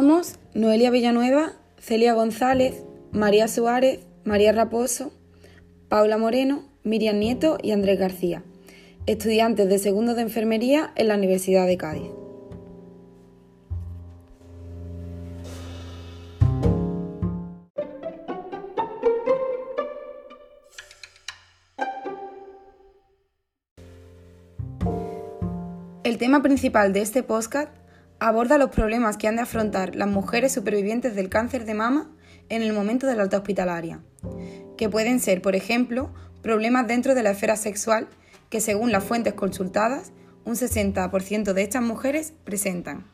Somos Noelia Villanueva, Celia González, María Suárez, María Raposo, Paula Moreno, Miriam Nieto y Andrés García, estudiantes de segundo de enfermería en la Universidad de Cádiz. El tema principal de este podcast aborda los problemas que han de afrontar las mujeres supervivientes del cáncer de mama en el momento de la alta hospitalaria, que pueden ser, por ejemplo, problemas dentro de la esfera sexual que según las fuentes consultadas, un 60% de estas mujeres presentan.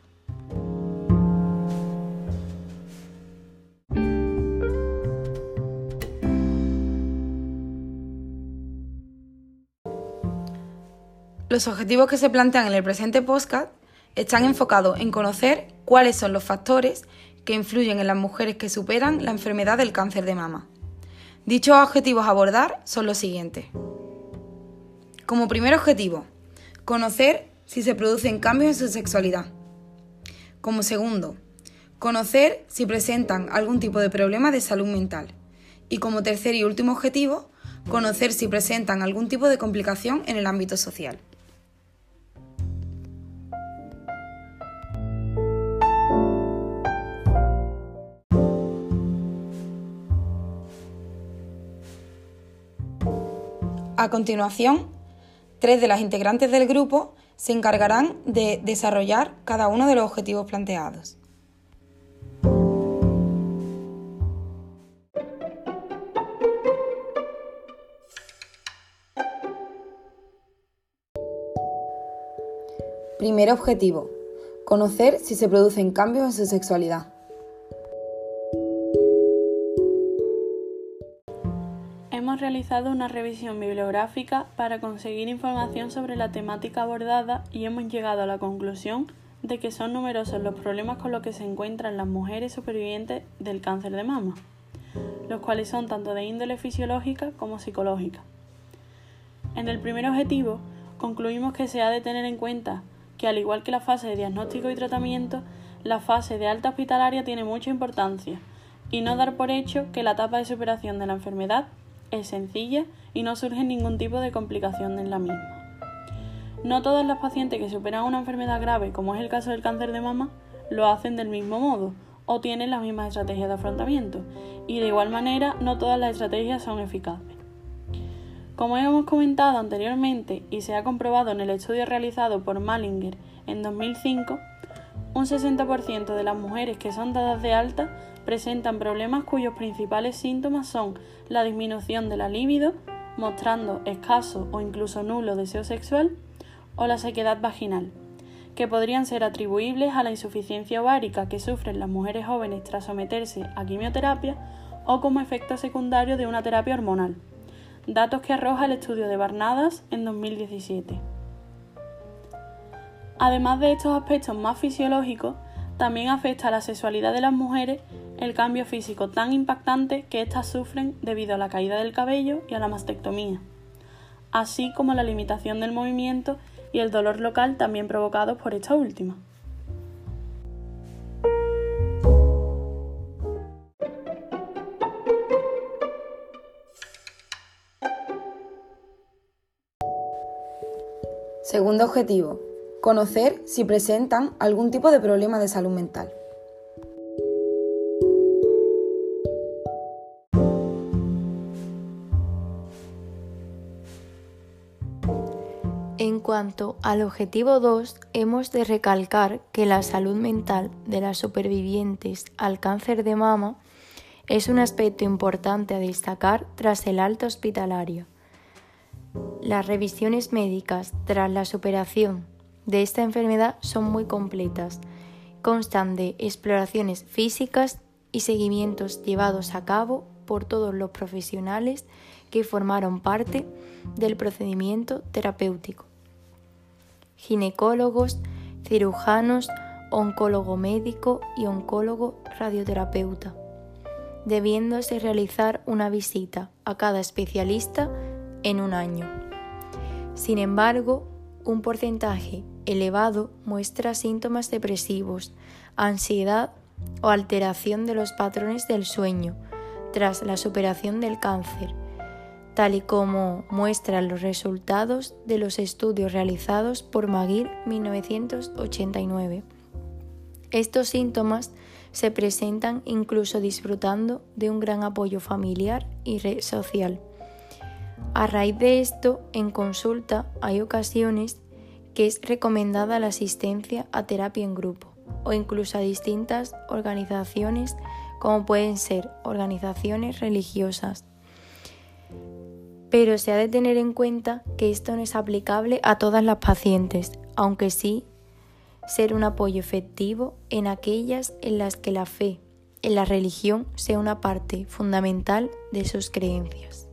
Los objetivos que se plantean en el presente podcast están enfocados en conocer cuáles son los factores que influyen en las mujeres que superan la enfermedad del cáncer de mama. Dichos objetivos a abordar son los siguientes. Como primer objetivo, conocer si se producen cambios en su sexualidad. Como segundo, conocer si presentan algún tipo de problema de salud mental. Y como tercer y último objetivo, conocer si presentan algún tipo de complicación en el ámbito social. A continuación, tres de las integrantes del grupo se encargarán de desarrollar cada uno de los objetivos planteados. Primer objetivo. Conocer si se producen cambios en su sexualidad. Realizado una revisión bibliográfica para conseguir información sobre la temática abordada y hemos llegado a la conclusión de que son numerosos los problemas con los que se encuentran las mujeres supervivientes del cáncer de mama, los cuales son tanto de índole fisiológica como psicológica. En el primer objetivo, concluimos que se ha de tener en cuenta que al igual que la fase de diagnóstico y tratamiento, la fase de alta hospitalaria tiene mucha importancia y no dar por hecho que la etapa de superación de la enfermedad es sencilla y no surge ningún tipo de complicación en la misma. No todas las pacientes que superan una enfermedad grave, como es el caso del cáncer de mama, lo hacen del mismo modo o tienen las mismas estrategias de afrontamiento, y de igual manera no todas las estrategias son eficaces. Como hemos comentado anteriormente y se ha comprobado en el estudio realizado por Malinger en 2005, un 60% de las mujeres que son dadas de alta presentan problemas cuyos principales síntomas son la disminución de la libido, mostrando escaso o incluso nulo deseo sexual, o la sequedad vaginal, que podrían ser atribuibles a la insuficiencia ovárica que sufren las mujeres jóvenes tras someterse a quimioterapia o como efecto secundario de una terapia hormonal. Datos que arroja el estudio de Barnadas en 2017. Además de estos aspectos más fisiológicos, también afecta a la sexualidad de las mujeres el cambio físico tan impactante que éstas sufren debido a la caída del cabello y a la mastectomía, así como la limitación del movimiento y el dolor local también provocados por esta última. Segundo objetivo, conocer si presentan algún tipo de problema de salud mental. En cuanto al objetivo 2, hemos de recalcar que la salud mental de las supervivientes al cáncer de mama es un aspecto importante a destacar tras el alto hospitalario. Las revisiones médicas tras la superación de esta enfermedad son muy completas. Constan de exploraciones físicas y seguimientos llevados a cabo por todos los profesionales que formaron parte del procedimiento terapéutico. Ginecólogos, cirujanos, oncólogo médico y oncólogo radioterapeuta, debiéndose realizar una visita a cada especialista en un año. Sin embargo, un porcentaje elevado muestra síntomas depresivos, ansiedad o alteración de los patrones del sueño tras la superación del cáncer, tal y como muestran los resultados de los estudios realizados por Maguire 1989. Estos síntomas se presentan incluso disfrutando de un gran apoyo familiar y red social. A raíz de esto, en consulta hay ocasiones que es recomendada la asistencia a terapia en grupo o incluso a distintas organizaciones como pueden ser organizaciones religiosas. Pero se ha de tener en cuenta que esto no es aplicable a todas las pacientes, aunque sí ser un apoyo efectivo en aquellas en las que la fe en la religión sea una parte fundamental de sus creencias.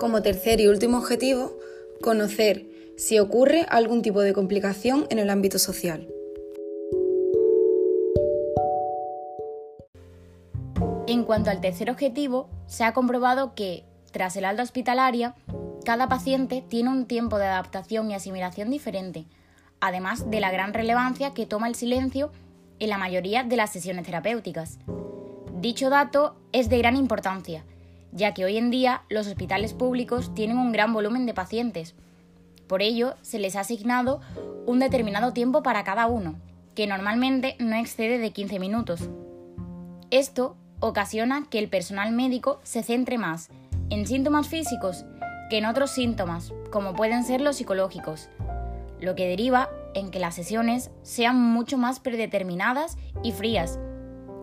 Como tercer y último objetivo, conocer si ocurre algún tipo de complicación en el ámbito social. En cuanto al tercer objetivo, se ha comprobado que, tras el alta hospitalaria, cada paciente tiene un tiempo de adaptación y asimilación diferente, además de la gran relevancia que toma el silencio en la mayoría de las sesiones terapéuticas. Dicho dato es de gran importancia, ya que hoy en día los hospitales públicos tienen un gran volumen de pacientes. Por ello, se les ha asignado un determinado tiempo para cada uno, que normalmente no excede de 15 minutos. Esto ocasiona que el personal médico se centre más en síntomas físicos que en otros síntomas, como pueden ser los psicológicos, lo que deriva en que las sesiones sean mucho más predeterminadas y frías,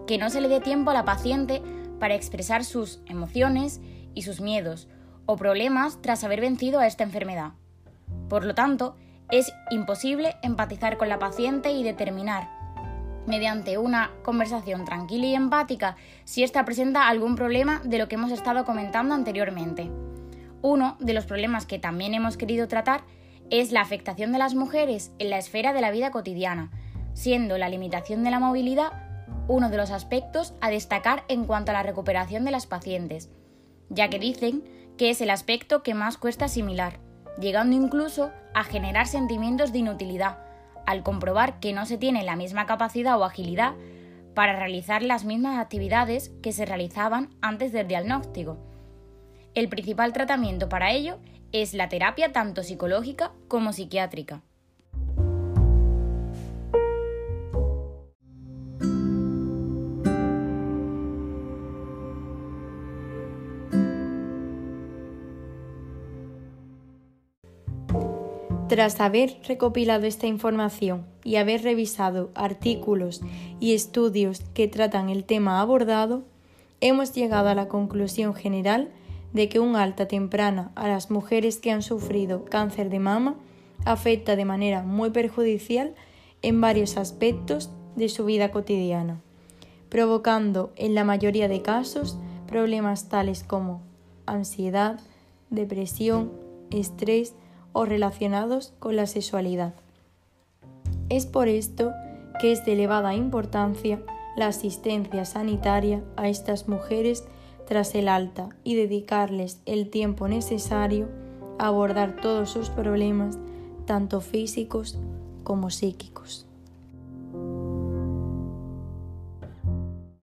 que no se le dé tiempo a la paciente para expresar sus emociones y sus miedos o problemas tras haber vencido a esta enfermedad. Por lo tanto, es imposible empatizar con la paciente y determinar, mediante una conversación tranquila y empática, si ésta presenta algún problema de lo que hemos estado comentando anteriormente. Uno de los problemas que también hemos querido tratar es la afectación de las mujeres en la esfera de la vida cotidiana, siendo la limitación de la movilidad uno de los aspectos a destacar en cuanto a la recuperación de las pacientes, ya que dicen que es el aspecto que más cuesta asimilar, llegando incluso a generar sentimientos de inutilidad, al comprobar que no se tiene la misma capacidad o agilidad para realizar las mismas actividades que se realizaban antes del diagnóstico. El principal tratamiento para ello es la terapia tanto psicológica como psiquiátrica. Tras haber recopilado esta información y haber revisado artículos y estudios que tratan el tema abordado, hemos llegado a la conclusión general de que un alta temprana a las mujeres que han sufrido cáncer de mama afecta de manera muy perjudicial en varios aspectos de su vida cotidiana, provocando en la mayoría de casos problemas tales como ansiedad, depresión, estrés, o relacionados con la sexualidad. Es por esto que es de elevada importancia la asistencia sanitaria a estas mujeres tras el alta y dedicarles el tiempo necesario a abordar todos sus problemas, tanto físicos como psíquicos.